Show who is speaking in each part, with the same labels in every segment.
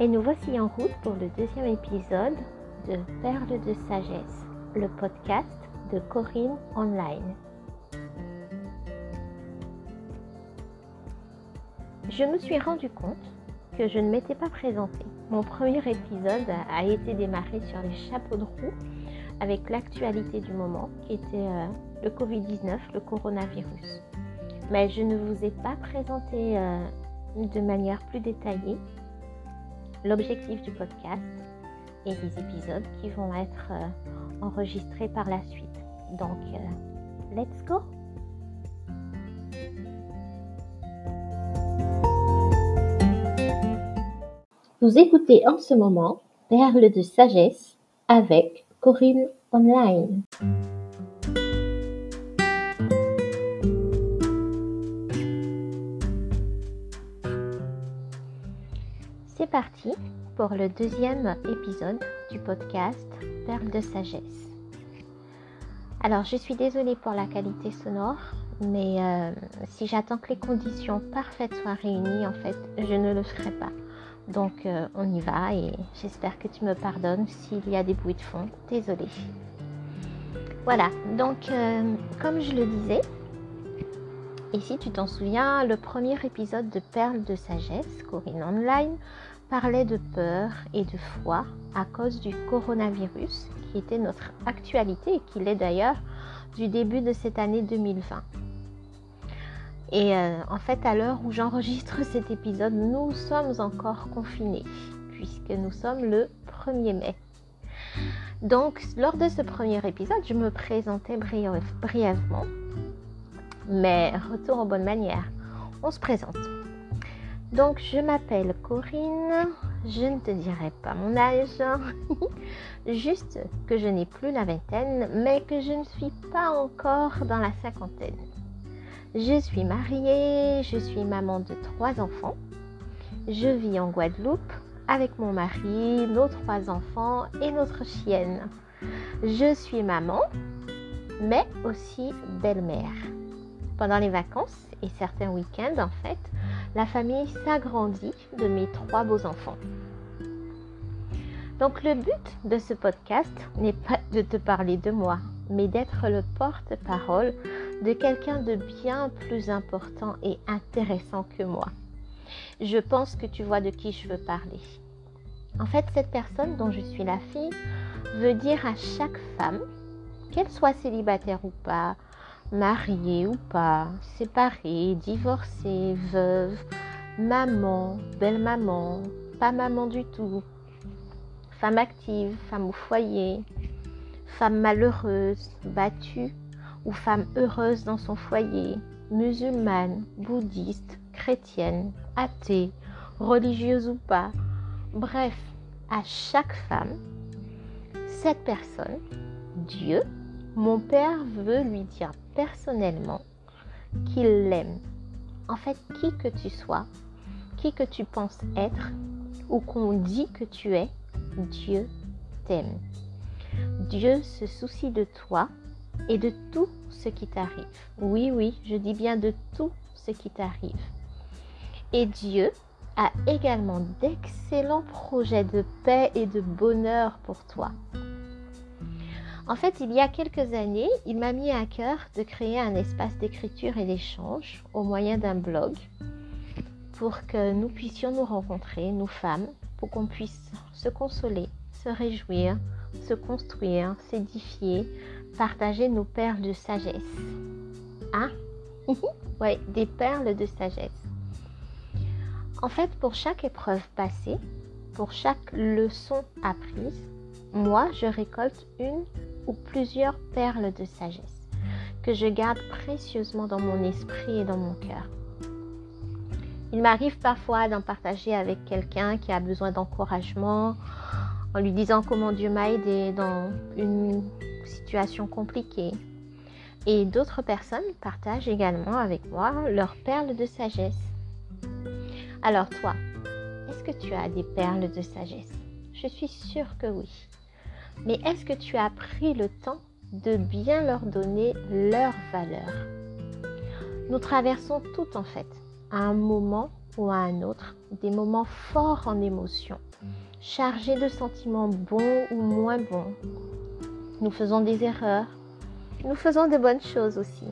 Speaker 1: Et nous voici en route pour le deuxième épisode de Perles de sagesse, le podcast de Corinne Online. Je me suis rendu compte que je ne m'étais pas présentée. Mon premier épisode a été démarré sur les chapeaux de roue avec l'actualité du moment qui était euh, le Covid-19, le coronavirus. Mais je ne vous ai pas présenté euh, de manière plus détaillée l'objectif du podcast et des épisodes qui vont être euh, enregistrés par la suite. Donc, euh, let's go Vous écoutez en ce moment Perle de sagesse avec Corinne Online. C'est parti pour le deuxième épisode du podcast Perle de sagesse. Alors, je suis désolée pour la qualité sonore, mais euh, si j'attends que les conditions parfaites soient réunies, en fait, je ne le ferai pas. Donc, euh, on y va et j'espère que tu me pardonnes s'il y a des bruits de fond. Désolée. Voilà, donc, euh, comme je le disais, et si tu t'en souviens, le premier épisode de Perle de sagesse, Corinne Online, parlait de peur et de foi à cause du coronavirus qui était notre actualité et qui l'est d'ailleurs du début de cette année 2020. Et euh, en fait, à l'heure où j'enregistre cet épisode, nous sommes encore confinés puisque nous sommes le 1er mai. Donc, lors de ce premier épisode, je me présentais brièvement, mais retour en bonne manière. On se présente. Donc, je m'appelle Corinne. Je ne te dirai pas mon âge. Juste que je n'ai plus la vingtaine, mais que je ne suis pas encore dans la cinquantaine. Je suis mariée, je suis maman de trois enfants. Je vis en Guadeloupe avec mon mari, nos trois enfants et notre chienne. Je suis maman, mais aussi belle-mère. Pendant les vacances et certains week-ends, en fait, la famille s'agrandit de mes trois beaux enfants. Donc le but de ce podcast n'est pas de te parler de moi, mais d'être le porte-parole de quelqu'un de bien plus important et intéressant que moi. Je pense que tu vois de qui je veux parler. En fait, cette personne dont je suis la fille veut dire à chaque femme, qu'elle soit célibataire ou pas, mariée ou pas, séparée, divorcée, veuve, maman, belle-maman, pas maman du tout, femme active, femme au foyer, femme malheureuse, battue ou femme heureuse dans son foyer, musulmane, bouddhiste, chrétienne, athée, religieuse ou pas, bref, à chaque femme, cette personne, Dieu, mon père veut lui dire personnellement qu'il l'aime. En fait, qui que tu sois, qui que tu penses être ou qu'on dit que tu es, Dieu t'aime. Dieu se soucie de toi et de tout ce qui t'arrive. Oui, oui, je dis bien de tout ce qui t'arrive. Et Dieu a également d'excellents projets de paix et de bonheur pour toi. En fait, il y a quelques années, il m'a mis à cœur de créer un espace d'écriture et d'échange au moyen d'un blog pour que nous puissions nous rencontrer, nous femmes, pour qu'on puisse se consoler, se réjouir, se construire, s'édifier, partager nos perles de sagesse. Hein? Oui, des perles de sagesse. En fait, pour chaque épreuve passée, pour chaque leçon apprise, moi, je récolte une plusieurs perles de sagesse que je garde précieusement dans mon esprit et dans mon cœur. Il m'arrive parfois d'en partager avec quelqu'un qui a besoin d'encouragement, en lui disant comment Dieu m'a aidé dans une situation compliquée. Et d'autres personnes partagent également avec moi leurs perles de sagesse. Alors toi, est-ce que tu as des perles de sagesse? Je suis sûre que oui. Mais est-ce que tu as pris le temps de bien leur donner leur valeur? Nous traversons tout en fait, à un moment ou à un autre, des moments forts en émotion, chargés de sentiments bons ou moins bons. Nous faisons des erreurs. Nous faisons de bonnes choses aussi.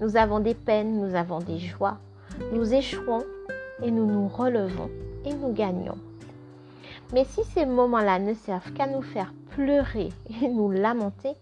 Speaker 1: Nous avons des peines, nous avons des joies. Nous échouons et nous nous relevons et nous gagnons. Mais si ces moments-là ne servent qu'à nous faire pleurer et nous lamenter,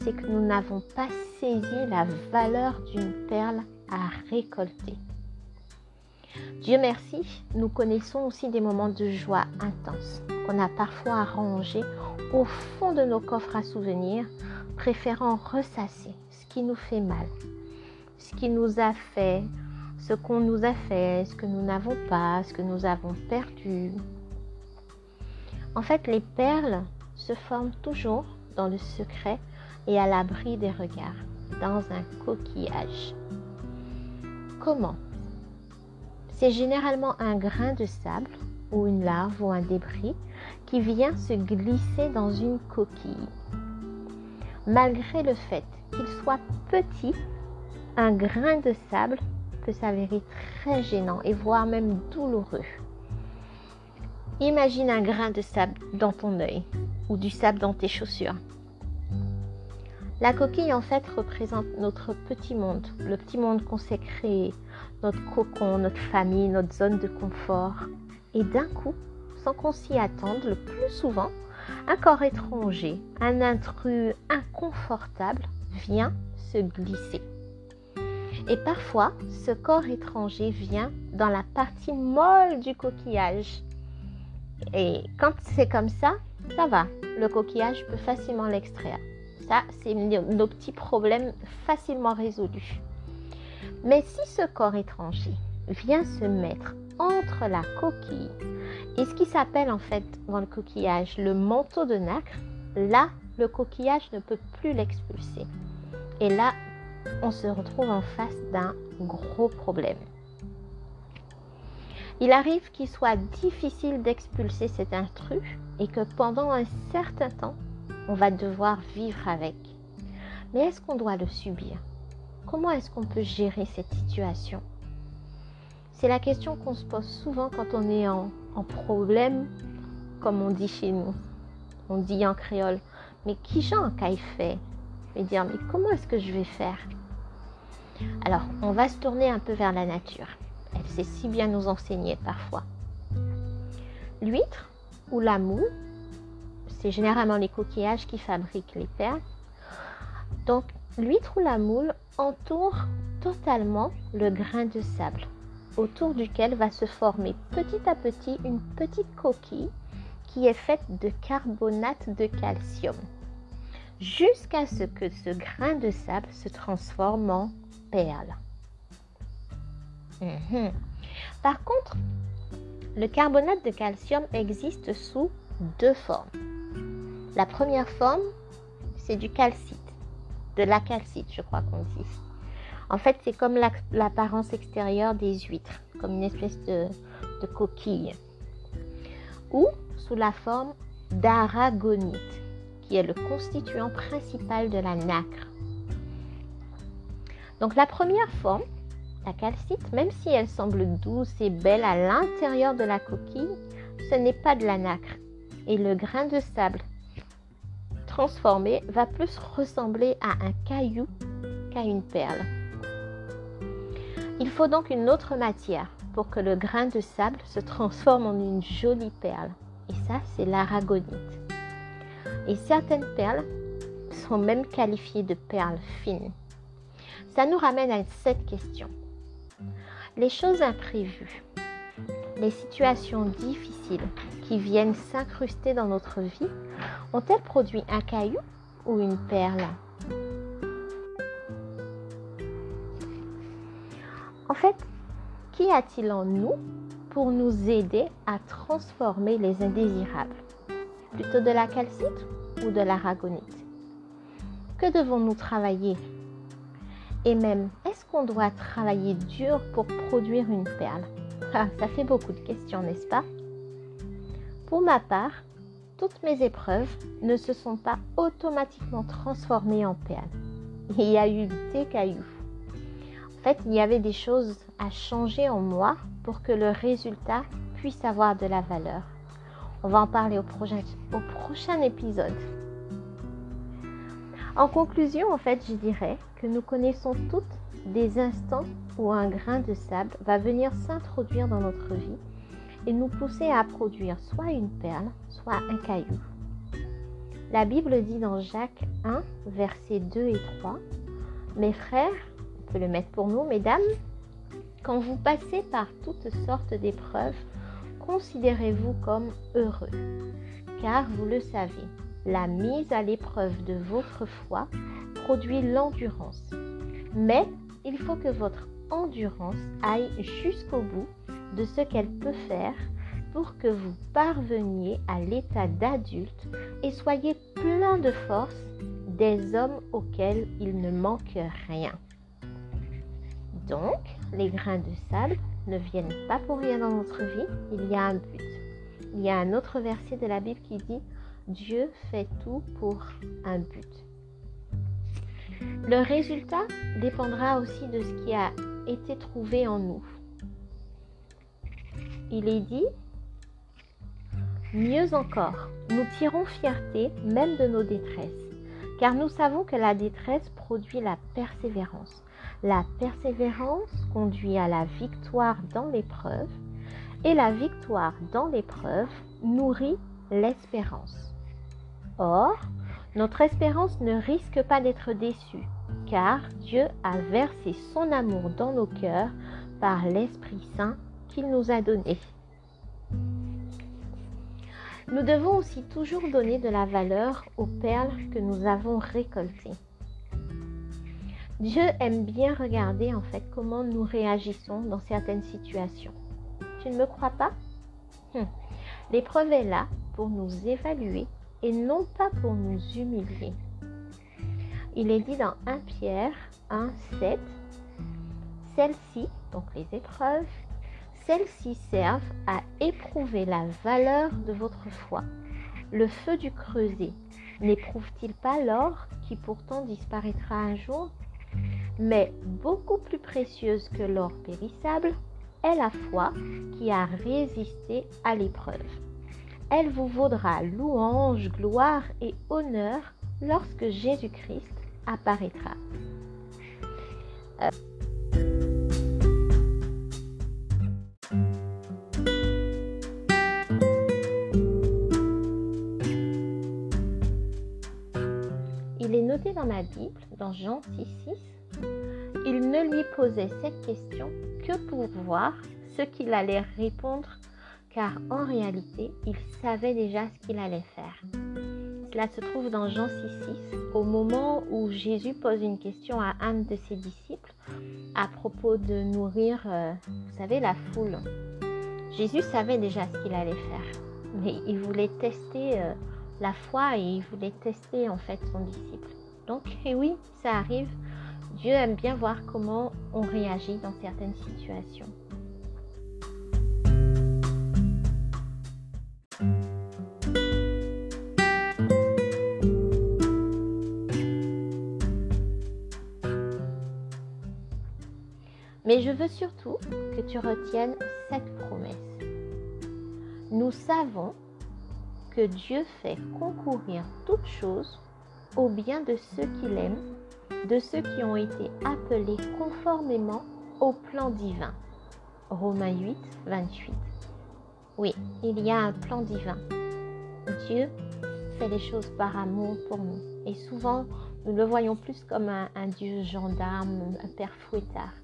Speaker 1: c'est que nous n'avons pas saisi la valeur d'une perle à récolter. Dieu merci, nous connaissons aussi des moments de joie intense qu'on a parfois arrangés au fond de nos coffres à souvenirs, préférant ressasser ce qui nous fait mal, ce qui nous a fait, ce qu'on nous a fait, ce que nous n'avons pas, ce que nous avons perdu. En fait, les perles se forment toujours dans le secret et à l'abri des regards, dans un coquillage. Comment? C'est généralement un grain de sable ou une larve ou un débris qui vient se glisser dans une coquille. Malgré le fait qu'il soit petit, un grain de sable peut s'avérer très gênant et voire même douloureux. Imagine un grain de sable dans ton œil ou du sable dans tes chaussures. La coquille, en fait, représente notre petit monde, le petit monde qu'on s'est créé, notre cocon, notre famille, notre zone de confort. Et d'un coup, sans qu'on s'y attende, le plus souvent, un corps étranger, un intrus inconfortable vient se glisser. Et parfois, ce corps étranger vient dans la partie molle du coquillage. Et quand c'est comme ça, ça va, le coquillage peut facilement l'extraire. Ça, c'est nos petits problèmes facilement résolus. Mais si ce corps étranger vient se mettre entre la coquille et ce qui s'appelle en fait dans le coquillage le manteau de nacre, là, le coquillage ne peut plus l'expulser. Et là, on se retrouve en face d'un gros problème. Il arrive qu'il soit difficile d'expulser cet intrus et que pendant un certain temps, on va devoir vivre avec. Mais est-ce qu'on doit le subir? Comment est-ce qu'on peut gérer cette situation? C'est la question qu'on se pose souvent quand on est en, problème, comme on dit chez nous. On dit en créole, mais qui j'en qu'a fait? Et dire, mais comment est-ce que je vais faire? Alors, on va se tourner un peu vers la nature. Elle sait si bien nous enseigner parfois. L'huître ou la moule c'est généralement les coquillages qui fabriquent les perles. Donc, l'huître ou la moule entoure totalement le grain de sable, autour duquel va se former petit à petit une petite coquille qui est faite de carbonate de calcium, jusqu'à ce que ce grain de sable se transforme en perle. Mhm. Par contre, le carbonate de calcium existe sous deux formes. La première forme, c'est du calcite, de la calcite, je crois qu'on dit. En fait, c'est comme l'apparence extérieure des huîtres, comme une espèce de, de coquille. Ou sous la forme d'aragonite, qui est le constituant principal de la nacre. Donc la première forme, la calcite, même si elle semble douce et belle à l'intérieur de la coquille, ce n'est pas de la nacre. Et le grain de sable transformé va plus ressembler à un caillou qu'à une perle. Il faut donc une autre matière pour que le grain de sable se transforme en une jolie perle. Et ça, c'est l'aragonite. Et certaines perles sont même qualifiées de perles fines. Ça nous ramène à cette question. Les choses imprévues, les situations difficiles qui viennent s'incruster dans notre vie ont-elles produit un caillou ou une perle? En fait, qu'y a-t-il en nous pour nous aider à transformer les indésirables? Plutôt de la calcite ou de l'aragonite? Que devons-nous travailler Et même, est-ce qu'on doit travailler dur pour produire une perle? Ah, Ça fait beaucoup de questions, n'est-ce pas? Pour ma part, toutes mes épreuves ne se sont pas automatiquement transformées en perles. Il y a eu des cailloux. En fait, il y avait des choses à changer en moi pour que le résultat puisse avoir de la valeur. On va en parler au prochain, au prochain épisode. En conclusion, en fait, je dirais que nous connaissons toutes des instants où un grain de sable va venir s'introduire dans notre vie et nous pousser à produire soit une perle, soit un caillou. La Bible dit dans Jacques 1, versets 2 et 3, Mes frères, on peut le mettre pour nous, mesdames, quand vous passez par toutes sortes d'épreuves, considérez-vous comme heureux, car vous le savez, la mise à l'épreuve de votre foi produit l'endurance. Mais il faut que votre endurance aille jusqu'au bout de ce qu'elle peut faire pour que vous parveniez à l'état d'adulte et soyez plein de force des hommes auxquels il ne manque rien. Donc, les grains de sable ne viennent pas pour rien dans notre vie, il y a un but. Il y a un autre verset de la Bible qui dit Dieu fait tout pour un but. Le résultat dépendra aussi de ce qui a été trouvé en nous. Il est dit, mieux encore, nous tirons fierté même de nos détresses, car nous savons que la détresse produit la persévérance. La persévérance conduit à la victoire dans l'épreuve, et la victoire dans l'épreuve nourrit l'espérance. Or, notre espérance ne risque pas d'être déçue, car Dieu a versé son amour dans nos cœurs par l'Esprit Saint qu'il nous a donné. Nous devons aussi toujours donner de la valeur aux perles que nous avons récoltées. Dieu aime bien regarder en fait comment nous réagissons dans certaines situations. Tu ne me crois pas? Hum. L'épreuve est là pour nous évaluer et non pas pour nous humilier. Il est dit dans 1 Pierre 1, 7, celles-ci, donc les épreuves, celles-ci servent à éprouver la valeur de votre foi. Le feu du creuset n'éprouve-t-il pas l'or qui pourtant disparaîtra un jour? Mais beaucoup plus précieuse que l'or périssable est la foi qui a résisté à l'épreuve elle vous vaudra louange, gloire et honneur lorsque Jésus-Christ apparaîtra. Il est noté dans ma Bible, dans Jean 6,6, il ne lui posait cette question que pour voir ce qu'il allait répondre car en réalité, il savait déjà ce qu'il allait faire. Cela se trouve dans Jean 6,6, au moment où Jésus pose une question à un de ses disciples à propos de nourrir, euh, vous savez, la foule. Jésus savait déjà ce qu'il allait faire, mais il voulait tester euh, la foi et il voulait tester en fait son disciple. Donc, et oui, ça arrive. Dieu aime bien voir comment on réagit dans certaines situations. Mais je veux surtout que tu retiennes cette promesse. Nous savons que Dieu fait concourir toutes choses au bien de ceux qu'il aime, de ceux qui ont été appelés conformément au plan divin. Romains 8, 28. Oui, il y a un plan divin. Dieu fait les choses par amour pour nous. Et souvent, nous le voyons plus comme un, un Dieu gendarme, un père fouettard.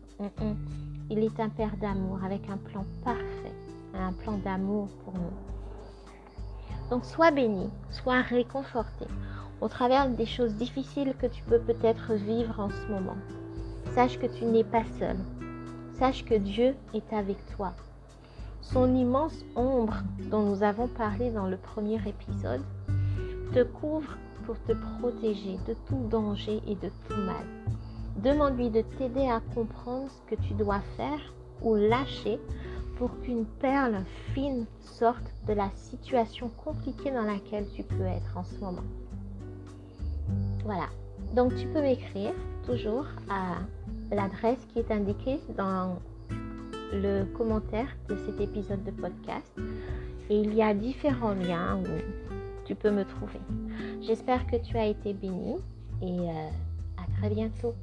Speaker 1: Il est un Père d'amour avec un plan parfait, un plan d'amour pour nous. Donc sois béni, sois réconforté au travers des choses difficiles que tu peux peut-être vivre en ce moment. Sache que tu n'es pas seul. Sache que Dieu est avec toi. Son immense ombre dont nous avons parlé dans le premier épisode te couvre pour te protéger de tout danger et de tout mal. Demande-lui de t'aider à comprendre ce que tu dois faire ou lâcher pour qu'une perle fine sorte de la situation compliquée dans laquelle tu peux être en ce moment. Voilà. Donc tu peux m'écrire toujours à l'adresse qui est indiquée dans le commentaire de cet épisode de podcast. Et il y a différents liens où tu peux me trouver. J'espère que tu as été béni et euh, à bientôt.